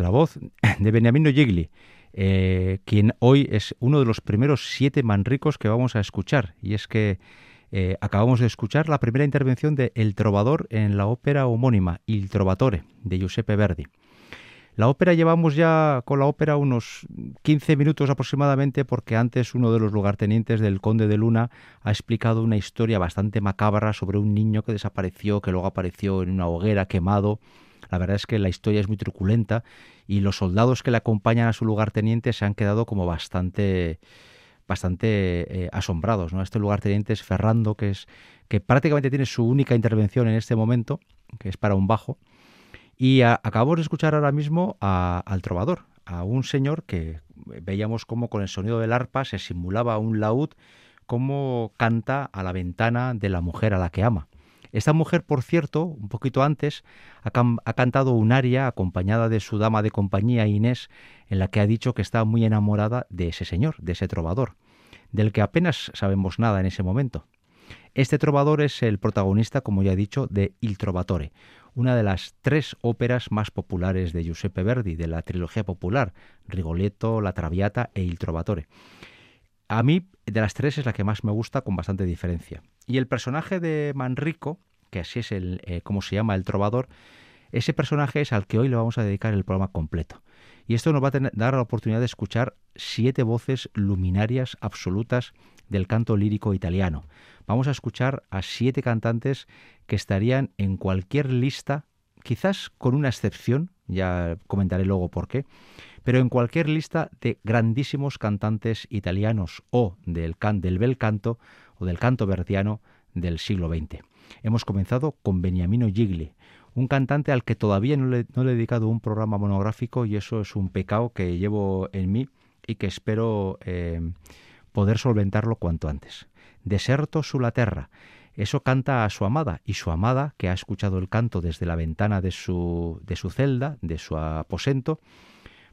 la voz de Beniamino Gigli, eh, quien hoy es uno de los primeros siete manricos que vamos a escuchar. Y es que eh, acabamos de escuchar la primera intervención de El Trovador en la ópera homónima Il Trovatore de Giuseppe Verdi. La ópera llevamos ya con la ópera unos 15 minutos aproximadamente porque antes uno de los lugartenientes del Conde de Luna ha explicado una historia bastante macabra sobre un niño que desapareció, que luego apareció en una hoguera quemado la verdad es que la historia es muy truculenta y los soldados que le acompañan a su lugarteniente se han quedado como bastante bastante eh, asombrados. ¿no? Este lugarteniente es Ferrando, que es que prácticamente tiene su única intervención en este momento, que es para un bajo. Y acabamos de escuchar ahora mismo al trovador, a un señor que veíamos como con el sonido del arpa se simulaba un laúd, como canta a la ventana de la mujer a la que ama. Esta mujer, por cierto, un poquito antes, ha, cantado un aria acompañada de su dama de compañía Inés, en la que ha dicho que está muy enamorada de ese señor, de ese trovador, del que apenas sabemos nada en ese momento. Este trovador es el protagonista, como ya he dicho, de Il Trovatore, una de las tres óperas más populares de Giuseppe Verdi, de la trilogía popular, Rigoletto, La Traviata e Il Trovatore. A mí, de las tres, es la que más me gusta con bastante diferencia. Y el personaje de Manrico, que así es el, eh, como se llama el trovador, ese personaje es al que hoy le vamos a dedicar el programa completo. Y esto nos va a dar la oportunidad de escuchar siete voces luminarias absolutas del canto lírico italiano. Vamos a escuchar a siete cantantes que estarían en cualquier lista, quizás con una excepción, ya comentaré luego por qué, pero en cualquier lista de grandísimos cantantes italianos o del, bel canto o del canto verdiano del siglo XX. Hemos comenzado con Beniamino Gigli, un cantante al que todavía no le, he dedicado un programa monográfico y eso es un pecado que llevo en mí y que espero eh, poder solventarlo cuanto antes. Deserto su la terra. Eso canta a su amada y su amada, que ha escuchado el canto desde la ventana de su, de su celda, de su aposento,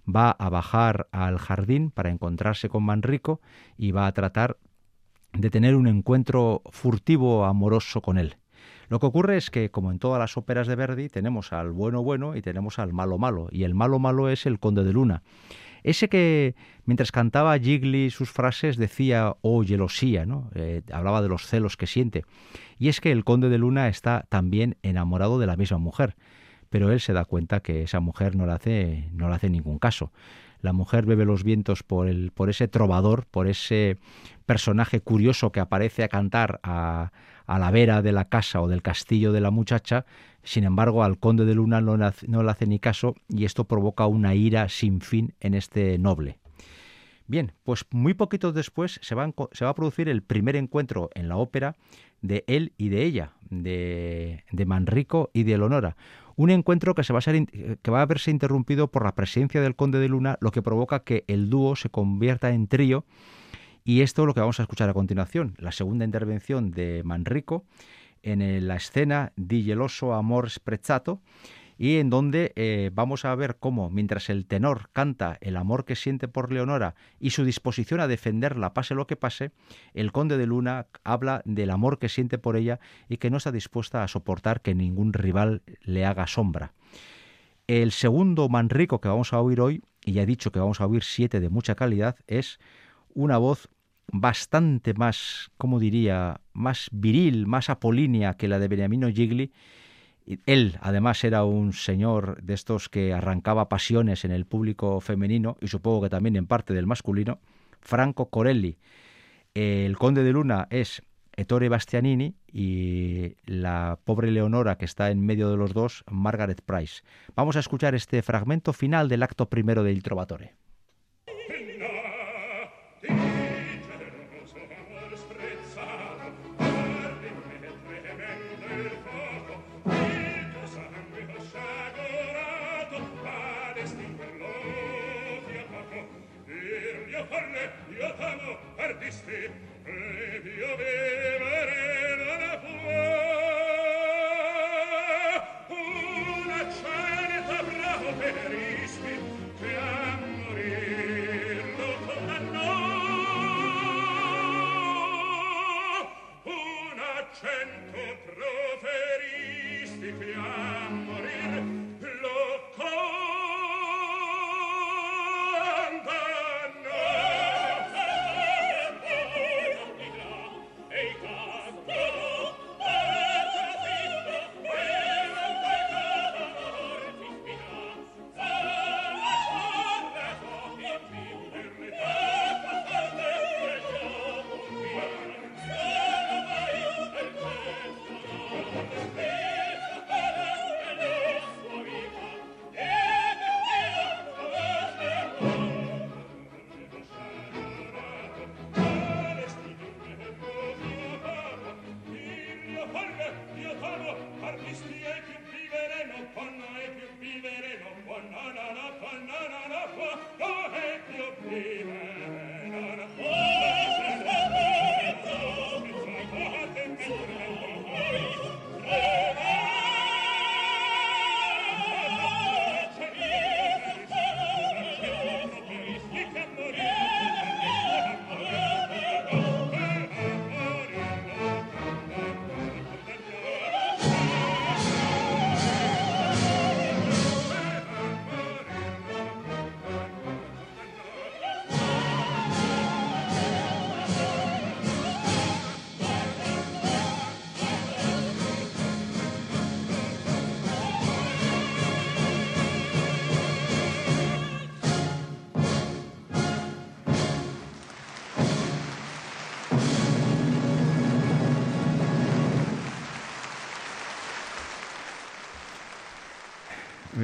va a bajar al jardín para encontrarse con Manrico y va a tratar de tener un encuentro furtivo amoroso con él. Lo que ocurre es que, como en todas las óperas de Verdi, tenemos al bueno bueno y tenemos al malo malo, y el malo malo es el conde de Luna. Ese que, mientras cantaba Gigli sus frases, decía, oh, gelosía, ¿no? Eh, hablaba de los celos que siente. Y es que el conde de Luna está también enamorado de la misma mujer pero él se da cuenta que esa mujer no le hace, no le hace ningún caso. La mujer bebe los vientos por, el, por ese trovador, por ese personaje curioso que aparece a cantar a, la vera de la casa o del castillo de la muchacha, sin embargo al conde de Luna no no le hace ni caso y esto provoca una ira sin fin en este noble. Bien, pues muy poquito después se va, se va, a producir el primer encuentro en la ópera de él y de ella, de, de Manrico y de Eleonora. Un encuentro que, se va a ser, que va a verse interrumpido por la presencia del conde de Luna, lo que provoca que el dúo se convierta en trío. Y esto es lo que vamos a escuchar a continuación, la segunda intervención de Manrico en la escena Di geloso amor sprezzato, y en donde eh, vamos a ver cómo, mientras el tenor canta el amor que siente por Leonora y su disposición a defenderla pase lo que pase, el conde de Luna habla del amor que siente por ella y que no está dispuesta a soportar que ningún rival le haga sombra. El segundo Manrico que vamos a oír hoy, y ya he dicho que vamos a oír siete de mucha calidad, es una voz bastante más, como diría, más viril, más apolínea que la de Beniamino Gigli, él, además, era un señor de estos que arrancaba pasiones en el público femenino y supongo que también en parte del masculino. Franco Corelli. El conde de Luna es Ettore Bastianini y la pobre Leonora que está en medio de los dos, Margaret Price. Vamos a escuchar este fragmento final del acto primero de Il Trovatore.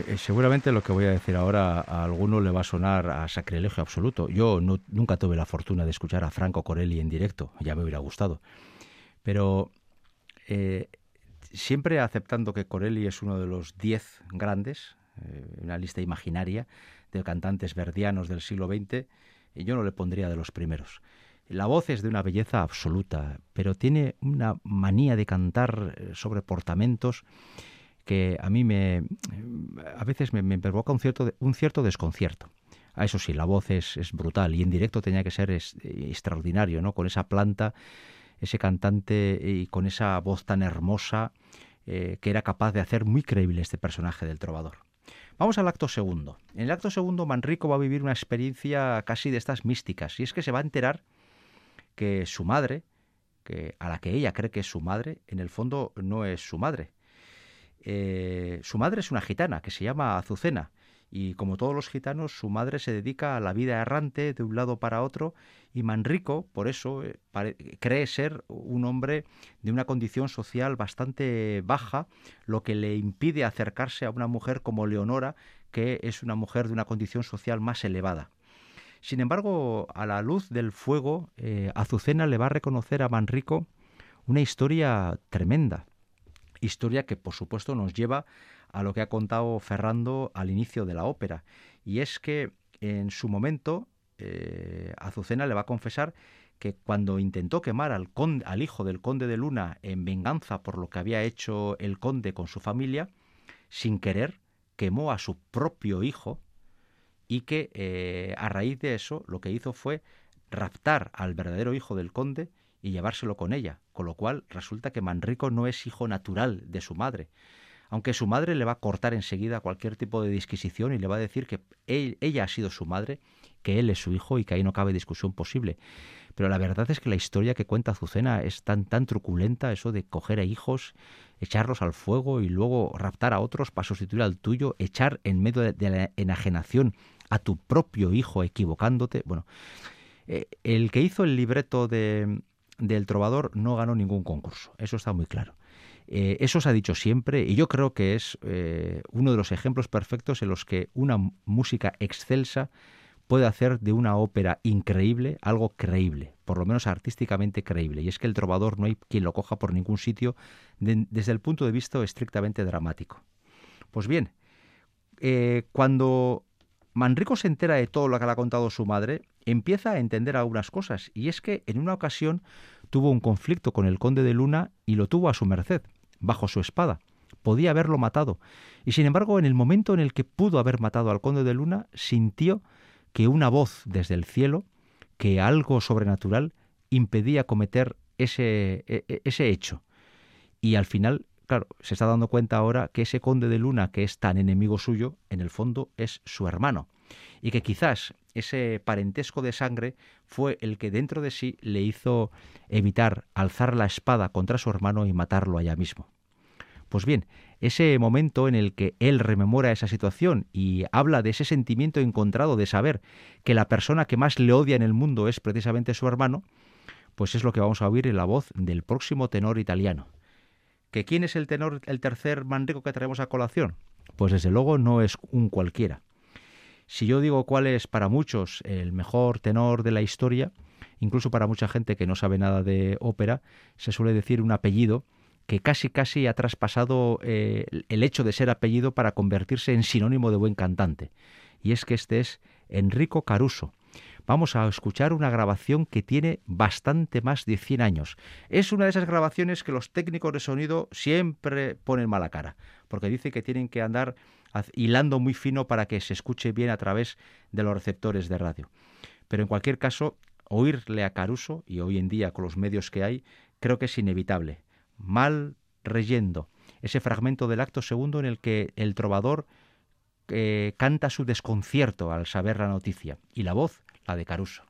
Eh, seguramente lo que voy a decir ahora a alguno le va a sonar a sacrilegio absoluto. Yo nunca tuve la fortuna de escuchar a Franco Corelli en directo, ya me hubiera gustado. Pero eh, siempre aceptando que Corelli es uno de los diez grandes, eh, una lista imaginaria de cantantes verdianos del siglo XX, yo no le pondría de los primeros. La voz es de una belleza absoluta, pero tiene una manía de cantar sobre portamentos que a mí me a veces me, provoca un cierto, un cierto desconcierto. A eso sí, la voz es, es brutal y en directo tenía que ser extraordinario, ¿no? Con esa planta, ese cantante y con esa voz tan hermosa eh, que era capaz de hacer muy creíble este personaje del trovador. Vamos al acto segundo. En el acto segundo, Manrico va a vivir una experiencia casi de estas místicas, y es que se va a enterar que su madre, que a la que ella cree que es su madre, en el fondo no es su madre, eh, su madre es una gitana que se llama Azucena y como todos los gitanos su madre se dedica a la vida errante de un lado para otro y Manrico por eso eh, cree ser un hombre de una condición social bastante baja lo que le impide acercarse a una mujer como Leonora que es una mujer de una condición social más elevada. Sin embargo, a la luz del fuego, eh, Azucena le va a reconocer a Manrico una historia tremenda historia que por supuesto nos lleva a lo que ha contado Ferrando al inicio de la ópera. Y es que en su momento eh, Azucena le va a confesar que cuando intentó quemar al, hijo del conde de Luna en venganza por lo que había hecho el conde con su familia, sin querer quemó a su propio hijo y que eh, a raíz de eso lo que hizo fue raptar al verdadero hijo del conde y llevárselo con ella, con lo cual resulta que Manrico no es hijo natural de su madre, aunque su madre le va a cortar enseguida cualquier tipo de disquisición y le va a decir que ella ha sido su madre, que él es su hijo y que ahí no cabe discusión posible. Pero la verdad es que la historia que cuenta Azucena es tan tan truculenta, eso de coger a hijos, echarlos al fuego y luego raptar a otros para sustituir al tuyo, echar en medio de la enajenación a tu propio hijo equivocándote. Bueno, eh, el que hizo el libreto de, del trovador no ganó ningún concurso, eso está muy claro. Eh, eso se ha dicho siempre y yo creo que es eh, uno de los ejemplos perfectos en los que una música excelsa puede hacer de una ópera increíble algo creíble, por lo menos artísticamente creíble. Y es que el trovador no hay quien lo coja por ningún sitio desde el punto de vista estrictamente dramático. Pues bien, eh, cuando Manrico se entera de todo lo que le ha contado su madre, empieza a entender algunas cosas, y es que en una ocasión tuvo un conflicto con el conde de Luna y lo tuvo a su merced, bajo su espada. Podía haberlo matado, y sin embargo, en el momento en el que pudo haber matado al conde de Luna, sintió que una voz desde el cielo, que algo sobrenatural, impedía cometer ese, e, e, ese hecho. Y al final, claro, se está dando cuenta ahora que ese conde de Luna, que es tan enemigo suyo, en el fondo es su hermano. Y que quizás ese parentesco de sangre fue el que dentro de sí le hizo evitar alzar la espada contra su hermano y matarlo allá mismo. Pues bien, ese momento en el que él rememora esa situación y habla de ese sentimiento encontrado de saber que la persona que más le odia en el mundo es precisamente su hermano, pues es lo que vamos a oír en la voz del próximo tenor italiano. ¿Que quién es el tenor, el tercer manrico que traemos a colación? Pues desde luego no es un cualquiera. Si yo digo cuál es para muchos el mejor tenor de la historia, incluso para mucha gente que no sabe nada de ópera, se suele decir un apellido que casi casi ha traspasado eh, el hecho de ser apellido para convertirse en sinónimo de buen cantante. Y es que este es Enrico Caruso. Vamos a escuchar una grabación que tiene bastante más de 100 años. Es una de esas grabaciones que los técnicos de sonido siempre ponen mala cara, porque dice que tienen que andar hilando muy fino para que se escuche bien a través de los receptores de radio. Pero en cualquier caso, oírle a Caruso, y hoy en día con los medios que hay, creo que es inevitable. Mal reyendo, ese fragmento del acto segundo en el que el trovador eh, canta su desconcierto al saber la noticia, y la voz, la de Caruso.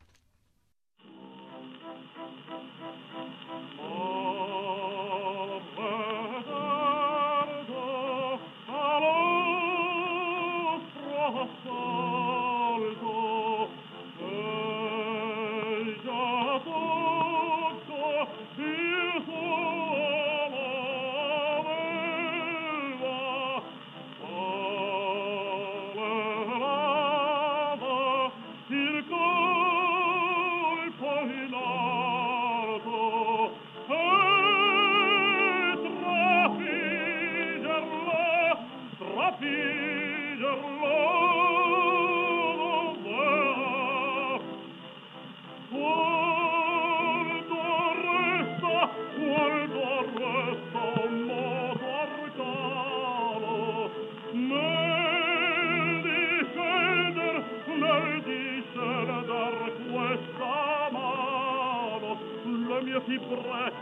Libro e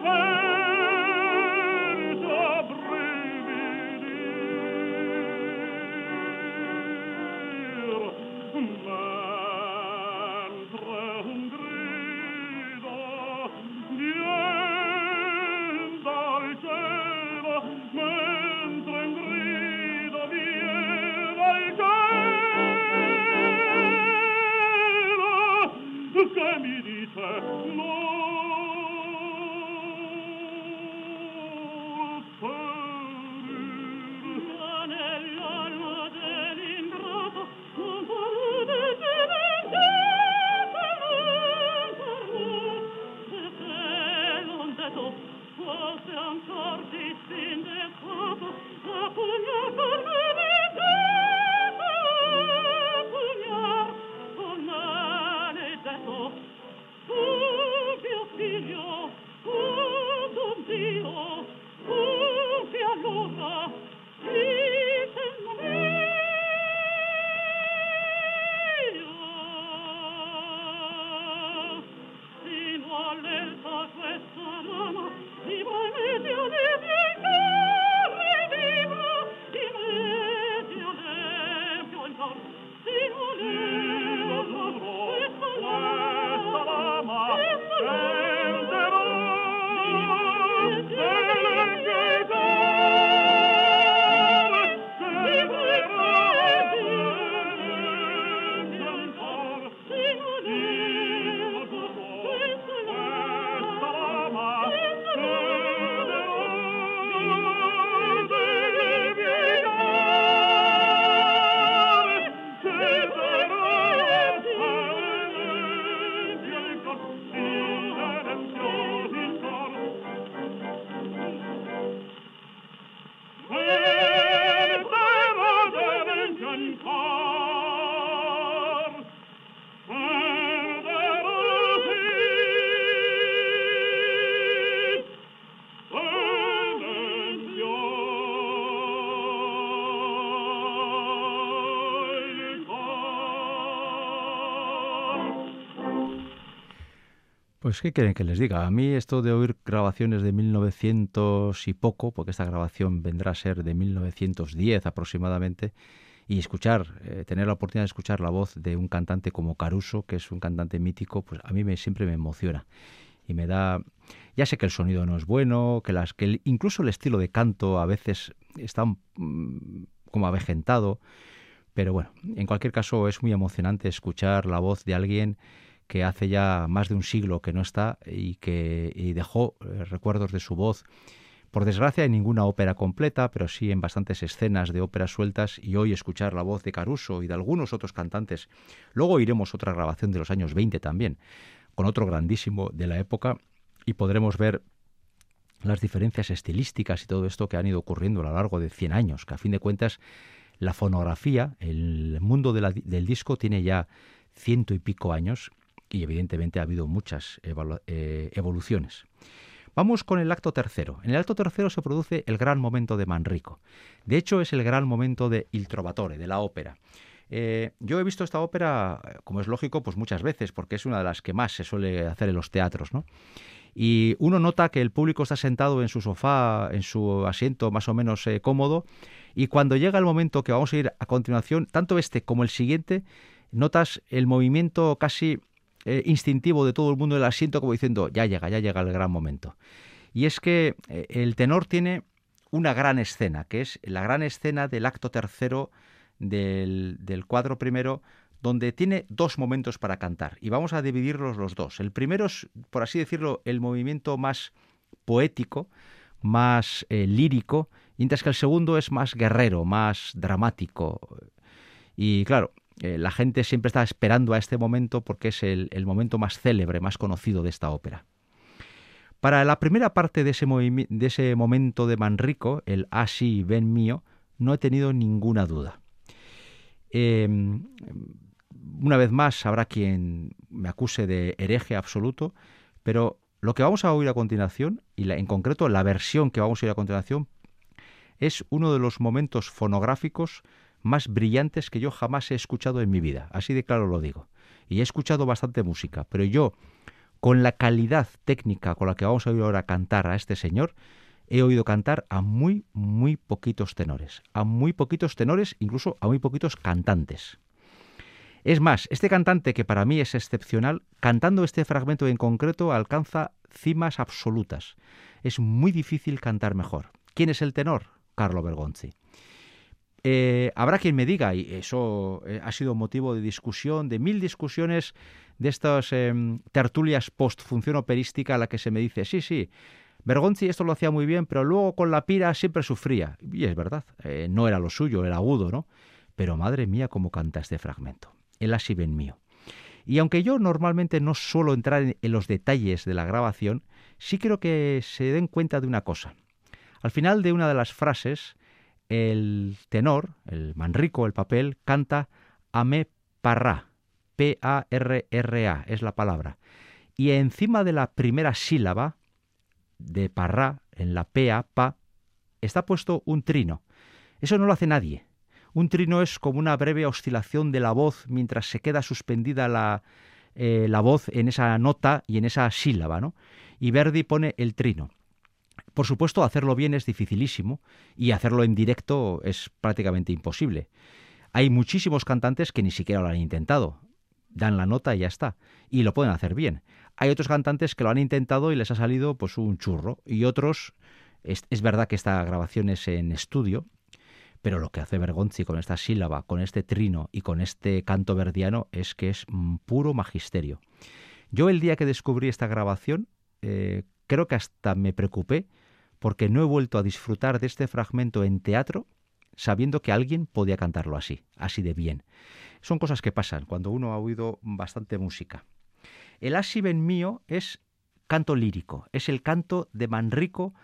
medio di Pues, ¿qué quieren que les diga? A mí esto de oír grabaciones de 1900 y poco, porque esta grabación vendrá a ser de 1910 aproximadamente, y escuchar, eh, tener la oportunidad de escuchar la voz de un cantante como Caruso, que es un cantante mítico, pues a mí me, siempre me emociona. Y me da... Ya sé que el sonido no es bueno, que, las, que incluso el estilo de canto a veces está mm, como avejentado, pero bueno, en cualquier caso es muy emocionante escuchar la voz de alguien que hace ya más de un siglo que no está y que dejó eh, recuerdos de su voz. Por desgracia, en ninguna ópera completa, pero sí en bastantes escenas de óperas sueltas y hoy escuchar la voz de Caruso y de algunos otros cantantes. Luego iremos otra grabación de los años 20 también, con otro grandísimo de la época y podremos ver las diferencias estilísticas y todo esto que han ido ocurriendo a lo largo de 100 años, que a fin de cuentas la fonografía, el mundo del disco tiene ya ciento y pico años y evidentemente ha habido muchas eh, evoluciones. Vamos con el acto tercero. En el acto tercero se produce el gran momento de Manrico. De hecho, es el gran momento de Il Trovatore, de la ópera. Eh, yo he visto esta ópera, como es lógico, pues muchas veces, porque es una de las que más se suele hacer en los teatros, ¿no? Y uno nota que el público está sentado en su sofá, en su asiento más o menos eh, cómodo, y cuando llega el momento que vamos a ir a continuación, tanto este como el siguiente, notas el movimiento casi eh, instintivo de todo el mundo del asiento como diciendo, ya llega, ya llega el gran momento. Y es que eh, el tenor tiene una gran escena, que es la gran escena del acto tercero del, del cuadro primero, donde tiene dos momentos para cantar. Y vamos a dividirlos los dos. El primero es, por así decirlo, el movimiento más poético, más eh, lírico, mientras que el segundo es más guerrero, más dramático. Y claro, eh, la gente siempre está esperando a este momento porque es el, momento más célebre, más conocido de esta ópera. Para la primera parte de ese, momento de Manrico, el Así, ven mío, no he tenido ninguna duda. Em, una vez más habrá quien me acuse de hereje absoluto, pero lo que vamos a oír a continuación, y en concreto la versión que vamos a oír a continuación, es uno de los momentos fonográficos más brillantes que yo jamás he escuchado en mi vida, así de claro lo digo. Y he escuchado bastante música, pero yo, con la calidad técnica con la que vamos a oír ahora cantar a este señor, he oído cantar a muy, muy poquitos tenores, a muy poquitos tenores, incluso a muy poquitos cantantes. Es más, este cantante que para mí es excepcional, cantando este fragmento en concreto alcanza cimas absolutas. Es muy difícil cantar mejor. ¿Quién es el tenor? Carlo Bergonzi. Eh, habrá quien me diga, y eso eh, ha sido motivo de discusión, de mil discusiones de estas em, tertulias post-función operística a la que se me dice, sí, sí, Bergonzi esto lo hacía muy bien, pero luego con la pira siempre sufría. Y es verdad, eh, no era lo suyo, era agudo, ¿no? Pero madre mía, cómo canta este fragmento. El así ven mío. Y aunque yo normalmente no suelo entrar en los detalles de la grabación, sí creo que se den cuenta de una cosa. Al final de una de las frases, el tenor, el manrico, el papel, canta Ame Parra, P-A-R-R-A, es la palabra. Y encima de la primera sílaba de Parra, en la PA, pa, está puesto un trino. Eso no lo hace nadie. Un trino es como una breve oscilación de la voz mientras se queda suspendida la, eh, la voz en esa nota y en esa sílaba, ¿no? Y Verdi pone el trino. Por supuesto, hacerlo bien es dificilísimo y hacerlo en directo es prácticamente imposible. Hay muchísimos cantantes que ni siquiera lo han intentado. Dan la nota y ya está. Y lo pueden hacer bien. Hay otros cantantes que lo han intentado y les ha salido pues un churro. Y otros, es, verdad que esta grabación es en estudio, pero lo que hace Bergonzi con esta sílaba, con este trino y con este canto verdiano es que es puro magisterio. Yo el día que descubrí esta grabación, eh, creo que hasta me preocupé porque no he vuelto a disfrutar de este fragmento en teatro sabiendo que alguien podía cantarlo así, así de bien. Son cosas que pasan cuando uno ha oído bastante música. El Asiben mío es canto lírico, es el canto de Manrico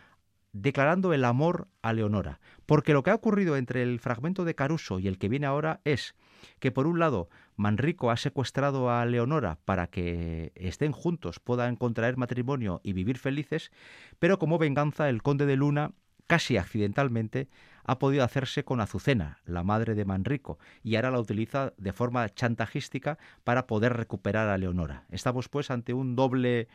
declarando el amor a Leonora, porque lo que ha ocurrido entre el fragmento de Caruso y el que viene ahora es que por un lado Manrico ha secuestrado a Leonora para que estén juntos, puedan contraer matrimonio y vivir felices, pero como venganza el conde de Luna casi accidentalmente, ha podido hacerse con Azucena, la madre de Manrico, y ahora la utiliza de forma chantajística para poder recuperar a Leonora. Estamos pues ante un doble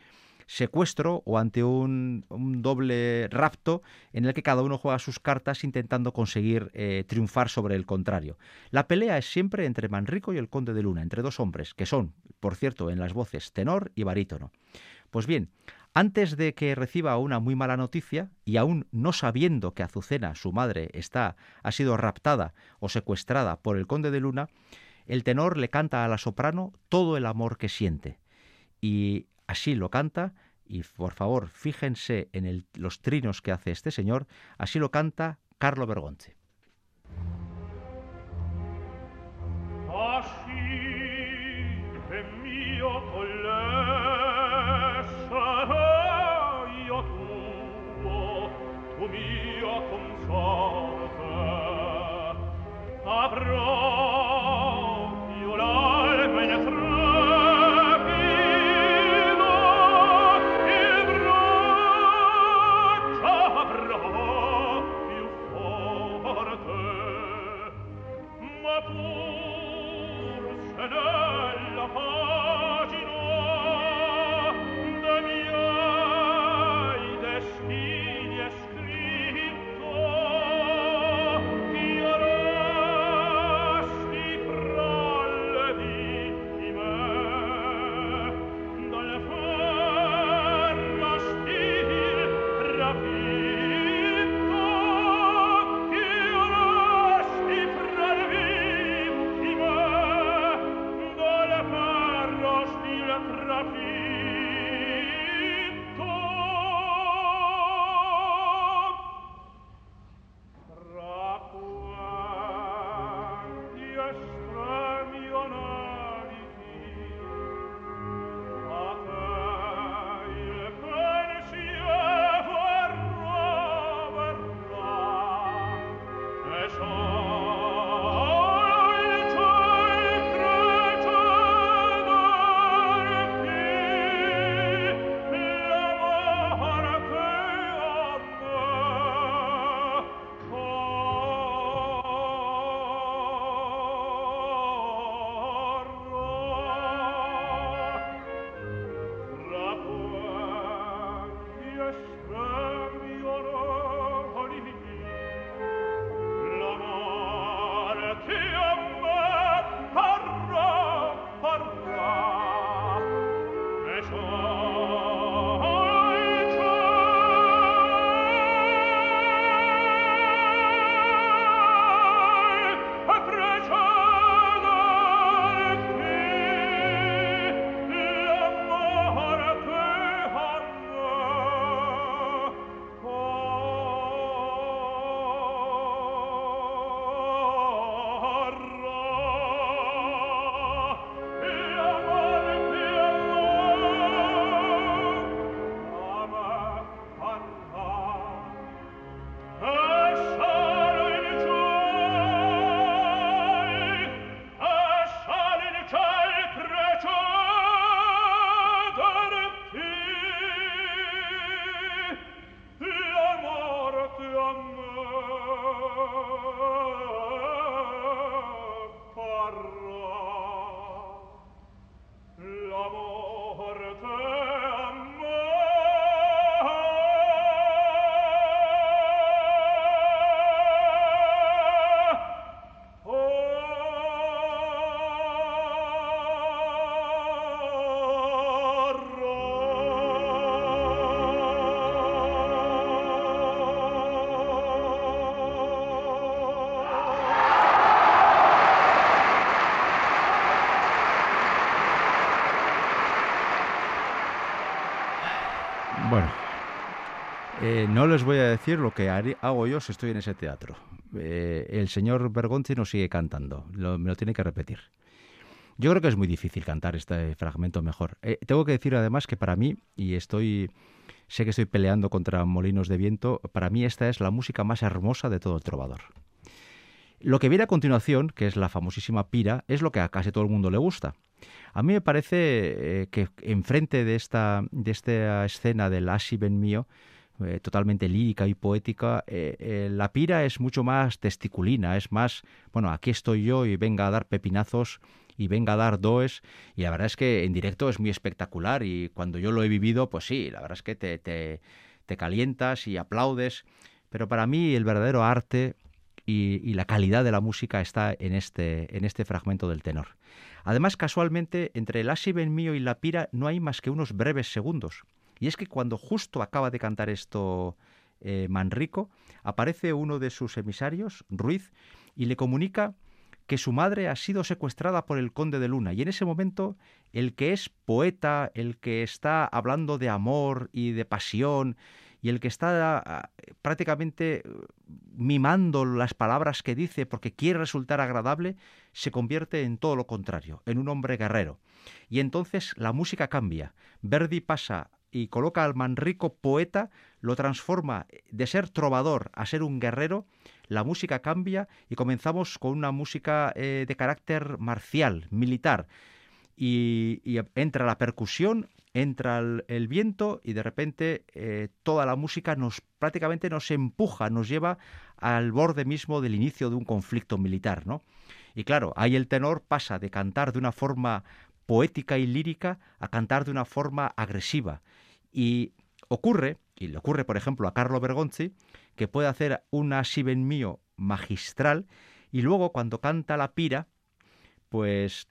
secuestro o ante un, doble rapto en el que cada uno juega sus cartas intentando conseguir eh, triunfar sobre el contrario. La pelea es siempre entre Manrico y el conde de Luna, entre dos hombres, que son, por cierto, en las voces tenor y barítono. Pues bien, antes de que reciba una muy mala noticia, y aún no sabiendo que Azucena, su madre, está, ha sido raptada o secuestrada por el conde de Luna, el tenor le canta a la soprano todo el amor que siente. Y Así lo canta, y por favor fíjense en los trinos que hace este señor, así lo canta Carlo Bergonte. No les voy a decir lo que hago yo si estoy en ese teatro. Eh, el señor Bergonzi no sigue cantando, me lo tiene que repetir. Yo creo que es muy difícil cantar este fragmento mejor. Eh, tengo que decir además que para mí, y estoy, sé que estoy peleando contra molinos de viento, para mí esta es la música más hermosa de todo el trovador. Lo que viene a continuación, que es la famosísima pira, es lo que a casi todo el mundo le gusta. A mí me parece eh, que enfrente de esta, de esta escena del Asi Ben mío, eh, totalmente lírica y poética, eh, la pira es mucho más testiculina, es más, bueno, aquí estoy yo y venga a dar pepinazos y venga a dar does y la verdad es que en directo es muy espectacular y cuando yo lo he vivido, pues sí, la verdad es que te, te, te calientas y aplaudes, pero para mí el verdadero arte y, la calidad de la música está en este, en este fragmento del tenor. Además, casualmente, entre el Asi ben mío y la pira no hay más que unos breves segundos. Y es que cuando justo acaba de cantar esto eh, Manrico, aparece uno de sus emisarios, Ruiz, y le comunica que su madre ha sido secuestrada por el conde de Luna. Y en ese momento, el que es poeta, el que está hablando de amor y de pasión y el que está ah, prácticamente uh, mimando las palabras que dice porque quiere resultar agradable, se convierte en todo lo contrario, en un hombre guerrero. Y entonces la música cambia. Verdi pasa y coloca al Manrico poeta, lo transforma de ser trovador a ser un guerrero, la música cambia y comenzamos con una música eh, de carácter marcial, militar. Y, entra la percusión entra el, viento y de repente eh, toda la música nos prácticamente nos empuja, nos lleva al borde mismo del inicio de un conflicto militar, ¿no? Y claro, ahí el tenor pasa de cantar de una forma poética y lírica a cantar de una forma agresiva. Y ocurre, y le ocurre por ejemplo a Carlo Bergonzi, que puede hacer una Si mío magistral y luego cuando canta la pira, pues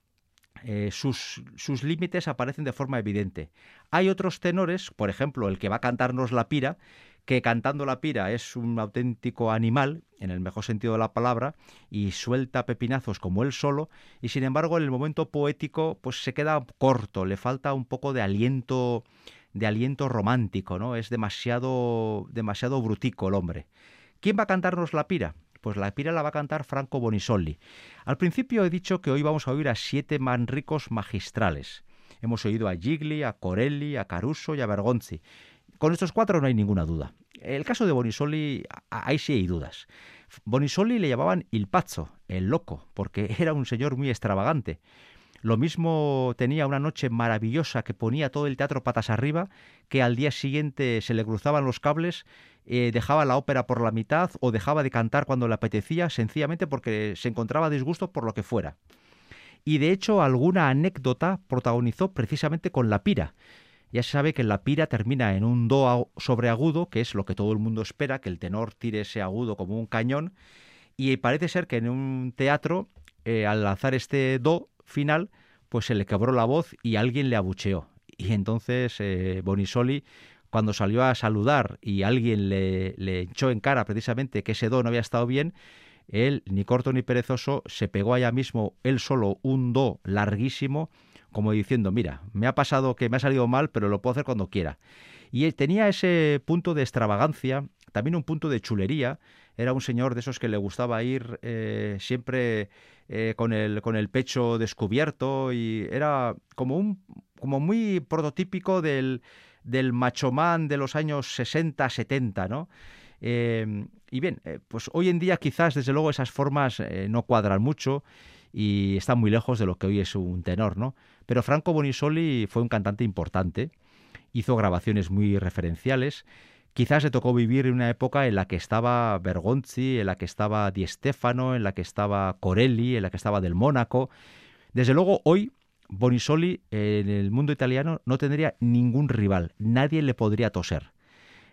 eh, sus, sus límites aparecen de forma evidente. Hay otros tenores, por ejemplo, el que va a cantarnos la pira, que cantando la pira es un auténtico animal, en el mejor sentido de la palabra, y suelta pepinazos como él solo, y sin embargo en el momento poético pues se queda corto, le falta un poco de aliento de aliento romántico, ¿no? Es demasiado demasiado brutico el hombre. ¿Quién va a cantarnos la pira? Pues la pira la va a cantar Franco Bonisoli. Al principio he dicho que hoy vamos a oír a siete manricos magistrales. Hemos oído a Gigli, a Corelli, a Caruso y a Bergonzi. Con estos cuatro no hay ninguna duda. El caso de Bonisoli, ahí sí hay dudas. Bonisoli le llamaban il pazzo, el loco, porque era un señor muy extravagante. Lo mismo tenía una noche maravillosa que ponía todo el teatro patas arriba, que al día siguiente se le cruzaban los cables, eh, dejaba la ópera por la mitad o dejaba de cantar cuando le apetecía, sencillamente porque se encontraba disgusto por lo que fuera. Y de hecho alguna anécdota protagonizó precisamente con la pira. Ya se sabe que la pira termina en un do sobre agudo, que es lo que todo el mundo espera, que el tenor tire ese agudo como un cañón, y parece ser que en un teatro, eh, al lanzar este do, final, pues se le quebró la voz y alguien le abucheó. Y entonces eh, Bonisoli, cuando salió a saludar y alguien le, le echó en cara precisamente que ese do no había estado bien, él, ni corto ni perezoso, se pegó allá mismo él solo un do larguísimo, como diciendo, mira, me ha pasado que me ha salido mal, pero lo puedo hacer cuando quiera. Y tenía ese punto de extravagancia, también un punto de chulería, era un señor de esos que le gustaba ir eh, siempre eh, con, el, con el pecho descubierto y era como, un, como muy prototípico del, del machomán de los años 60, 70, ¿no? Eh, y bien, pues hoy en día quizás desde luego esas formas no cuadran mucho y están muy lejos de lo que hoy es un tenor, ¿no? Pero Franco Bonisoli fue un cantante importante, hizo grabaciones muy referenciales Quizás le tocó vivir en una época en la que estaba Bergonzi, en la que estaba Di Stefano, en la que estaba Corelli, en la que estaba Del Mónaco. Desde luego, hoy Bonisoli en el mundo italiano no tendría ningún rival, nadie le podría toser.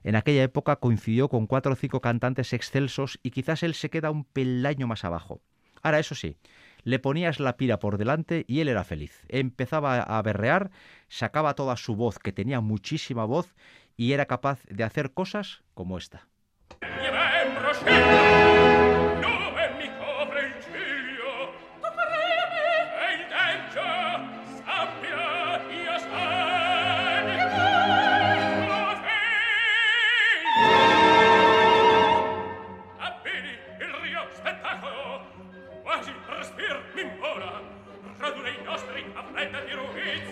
En aquella época coincidió con cuatro o cinco cantantes excelsos y quizás él se queda un peldaño más abajo. Ahora, eso sí, le ponías la pira por delante y él era feliz. Empezaba a berrear, sacaba toda su voz, que tenía muchísima voz, y era capaz de hacer cosas como esta. König auf alter Heroiz,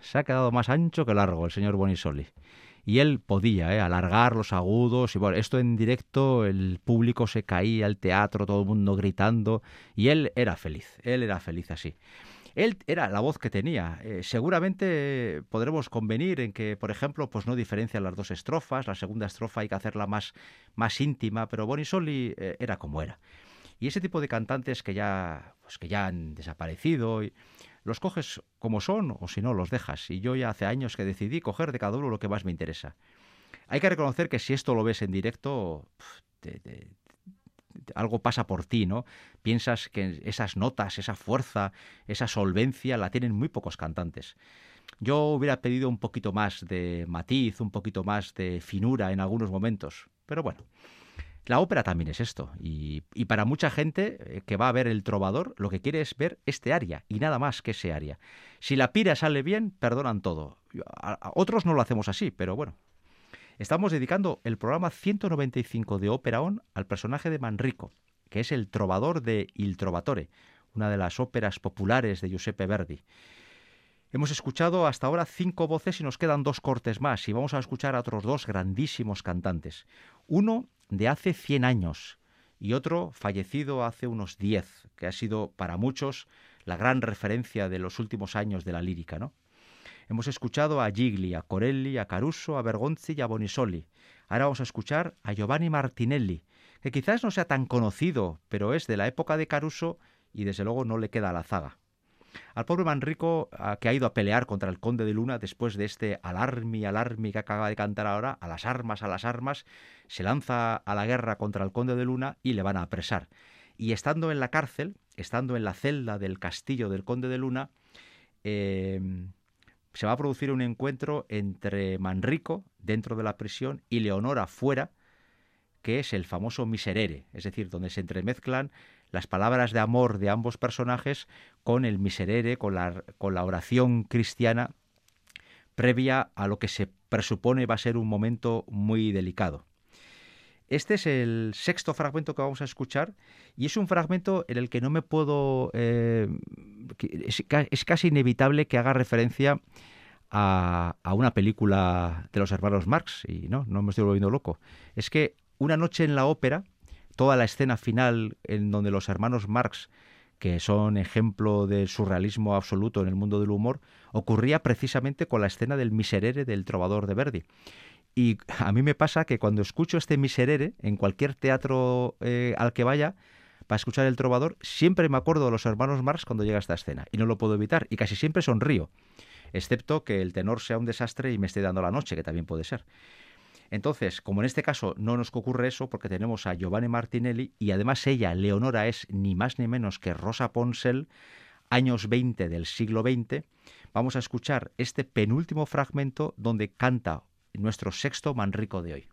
se ha quedado más ancho que largo el señor Bonisoli. Y él podía ¿eh? alargar los agudos. Y bueno, esto en directo, el público se caía, el teatro, todo el mundo gritando. Y él era feliz, él era feliz así. Él era la voz que tenía. Eh, seguramente podremos convenir en que, por ejemplo, pues no diferencian las dos estrofas. La segunda estrofa hay que hacerla más, más íntima, pero Bonisoli eh, era como era. Y ese tipo de cantantes que ya, pues que ya han desaparecido, y, los coges como son o si no los dejas. Y yo ya hace años que decidí coger de cada uno lo que más me interesa. Hay que reconocer que si esto lo ves en directo, algo pasa por ti, ¿no? Piensas que esas notas, esa fuerza, esa solvencia la tienen muy pocos cantantes. Yo hubiera pedido un poquito más de matiz, un poquito más de finura en algunos momentos, pero bueno, la ópera también es esto, y, para mucha gente eh, que va a ver el trovador, lo que quiere es ver este aria, y nada más que ese aria. Si la pira sale bien, perdonan todo. Otros no lo hacemos así, pero bueno. Estamos dedicando el programa 195 de Ópera On al personaje de Manrico, que es el trovador de Il Trovatore, una de las óperas populares de Giuseppe Verdi. Hemos escuchado hasta ahora cinco voces y nos quedan dos cortes más y vamos a escuchar a otros dos grandísimos cantantes. Uno de hace 100 años y otro fallecido hace unos 10, que ha sido para muchos la gran referencia de los últimos años de la lírica, ¿no? Hemos escuchado a Gigli, a Corelli, a Caruso, a Bergonzi y a Bonisoli. Ahora vamos a escuchar a Giovanni Martinelli, que quizás no sea tan conocido, pero es de la época de Caruso y desde luego no le queda a la zaga. Al pobre Manrico, que ha ido a pelear contra el conde de Luna después de este alarmi, alarmi que acaba de cantar ahora, a las armas, a las armas, se lanza a la guerra contra el conde de Luna y le van a apresar. Y estando en la cárcel, estando en la celda del castillo del conde de Luna, eh, se va a producir un encuentro entre Manrico, dentro de la prisión, y Leonora fuera, que es el famoso miserere, es decir, donde se entremezclan las palabras de amor de ambos personajes con el miserere, con la, con la oración cristiana previa a lo que se presupone va a ser un momento muy delicado. Este es el sexto fragmento que vamos a escuchar y es un fragmento en el que no me puedo... Eh, es, casi inevitable que haga referencia a, a, una película de los hermanos Marx y no, no me estoy volviendo loco. Es que una noche en la ópera toda la escena final en donde los hermanos Marx, que son ejemplo del surrealismo absoluto en el mundo del humor, ocurría precisamente con la escena del miserere del trovador de Verdi. Y a mí me pasa que cuando escucho este miserere en cualquier teatro eh, al que vaya, para escuchar el trovador, siempre me acuerdo de los hermanos Marx cuando llega esta escena. Y no lo puedo evitar. Y casi siempre sonrío. Excepto que el tenor sea un desastre y me esté dando la noche, que también puede ser. Entonces, como en este caso no nos ocurre eso, porque tenemos a Giovanni Martinelli y además ella, Leonora, es ni más ni menos que Rosa Ponsel, años 20 del siglo XX, vamos a escuchar este penúltimo fragmento donde canta nuestro sexto Manrico de hoy.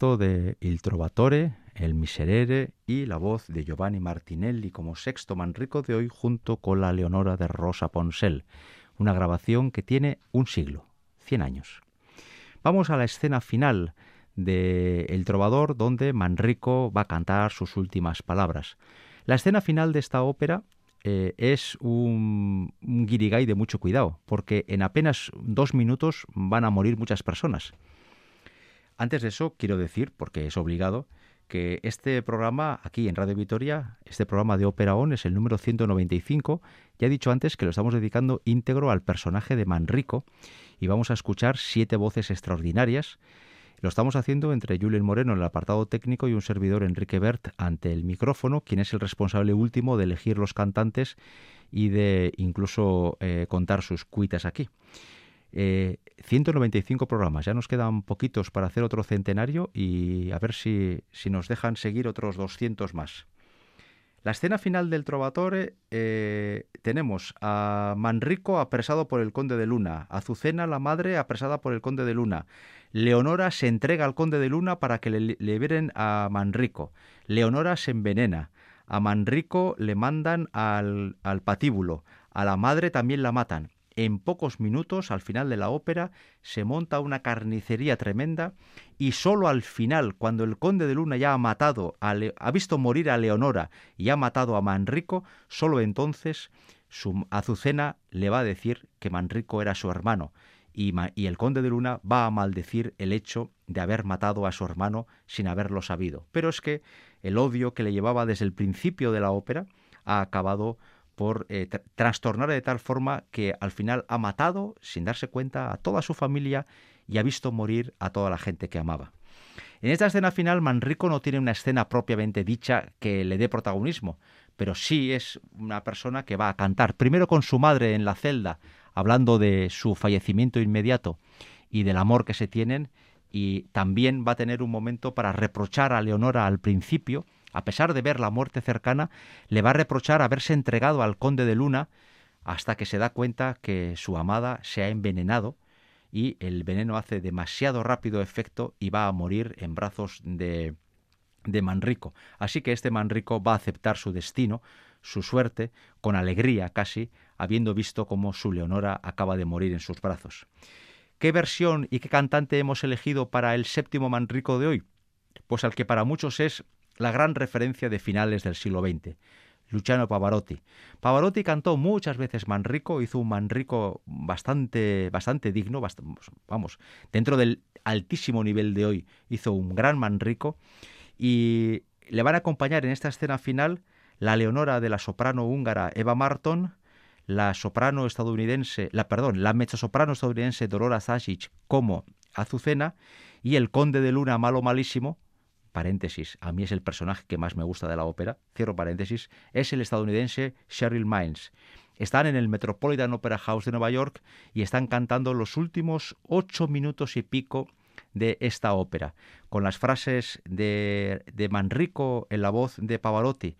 De Il Trovatore, El Miserere y la voz de Giovanni Martinelli como sexto manrico de hoy junto con la Leonora de Rosa Ponsel, una grabación que tiene un siglo, 100 años. Vamos a la escena final de El Trovador donde Manrico va a cantar sus últimas palabras. La escena final de esta ópera eh, es un, un guirigay de mucho cuidado, porque en apenas dos minutos van a morir muchas personas. Antes de eso, quiero decir, porque es obligado, que este programa aquí en Radio Vitoria, este programa de Ópera On es el número 195. Ya he dicho antes que lo estamos dedicando íntegro al personaje de Manrico y vamos a escuchar siete voces extraordinarias. Lo estamos haciendo entre Julien Moreno en el apartado técnico y un servidor Enrique Bert ante el micrófono, quien es el responsable último de elegir los cantantes y de incluso eh, contar sus cuitas aquí. 195 eh, programas, ya nos quedan poquitos para hacer otro centenario y a ver si, si nos dejan seguir otros 200 más. La escena final del Trovatore eh, tenemos a Manrico apresado por el conde de Luna, Azucena la madre apresada por el conde de Luna, Leonora se entrega al conde de Luna para que le liberen a Manrico, Leonora se envenena, a Manrico le mandan al, al patíbulo, a la madre también la matan, en pocos minutos, al final de la ópera, se monta una carnicería tremenda y solo al final, cuando el conde de Luna ya ha matado, ha visto morir a Leonora y ha matado a Manrico, solo entonces su Azucena le va a decir que Manrico era su hermano y el conde de Luna va a maldecir el hecho de haber matado a su hermano sin haberlo sabido. Pero es que el odio que le llevaba desde el principio de la ópera ha acabado por eh, trastornar de tal forma que al final ha matado, sin darse cuenta, a toda su familia y ha visto morir a toda la gente que amaba. En esta escena final, Manrico no tiene una escena propiamente dicha que le dé protagonismo, pero sí es una persona que va a cantar, primero con su madre en la celda, hablando de su fallecimiento inmediato y del amor que se tienen, y también va a tener un momento para reprochar a Leonora al principio, a pesar de ver la muerte cercana, le va a reprochar haberse entregado al conde de Luna hasta que se da cuenta que su amada se ha envenenado y el veneno hace demasiado rápido efecto y va a morir en brazos de, de Manrico. Así que este Manrico va a aceptar su destino, su suerte, con alegría casi, habiendo visto cómo su Leonora acaba de morir en sus brazos. ¿Qué versión y qué cantante hemos elegido para el séptimo Manrico de hoy? Pues al que para muchos es la gran referencia de finales del siglo XX, Luciano Pavarotti. Pavarotti cantó muchas veces Manrico, hizo un Manrico bastante, bastante digno, vamos, dentro del altísimo nivel de hoy, hizo un gran Manrico y le van a acompañar en esta escena final la Leonora de la soprano húngara Eva Marton, la soprano estadounidense, la perdón, la mezzosoprano estadounidense Dorora Sasic como Azucena y el conde de Luna malo malísimo paréntesis, a mí es el personaje que más me gusta de la ópera, cierro paréntesis, es el estadounidense Cheryl Mines. Están en el Metropolitan Opera House de Nueva York y están cantando los últimos ocho minutos y pico de esta ópera, con las frases de, de Manrico en la voz de Pavarotti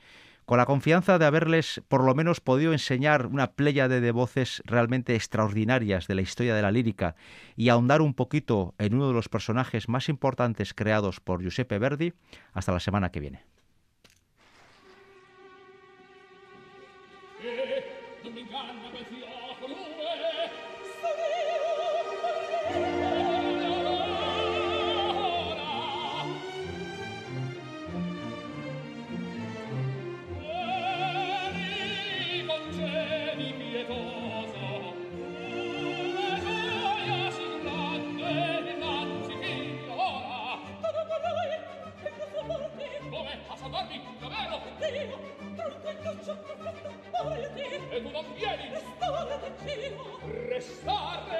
con la confianza de haberles por lo menos podido enseñar una pléyade de voces realmente extraordinarias de la historia de la lírica y ahondar un poquito en uno de los personajes más importantes creados por Giuseppe Verdi, hasta la semana que viene. tu non vieni! Restare! Restare!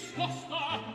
discosta.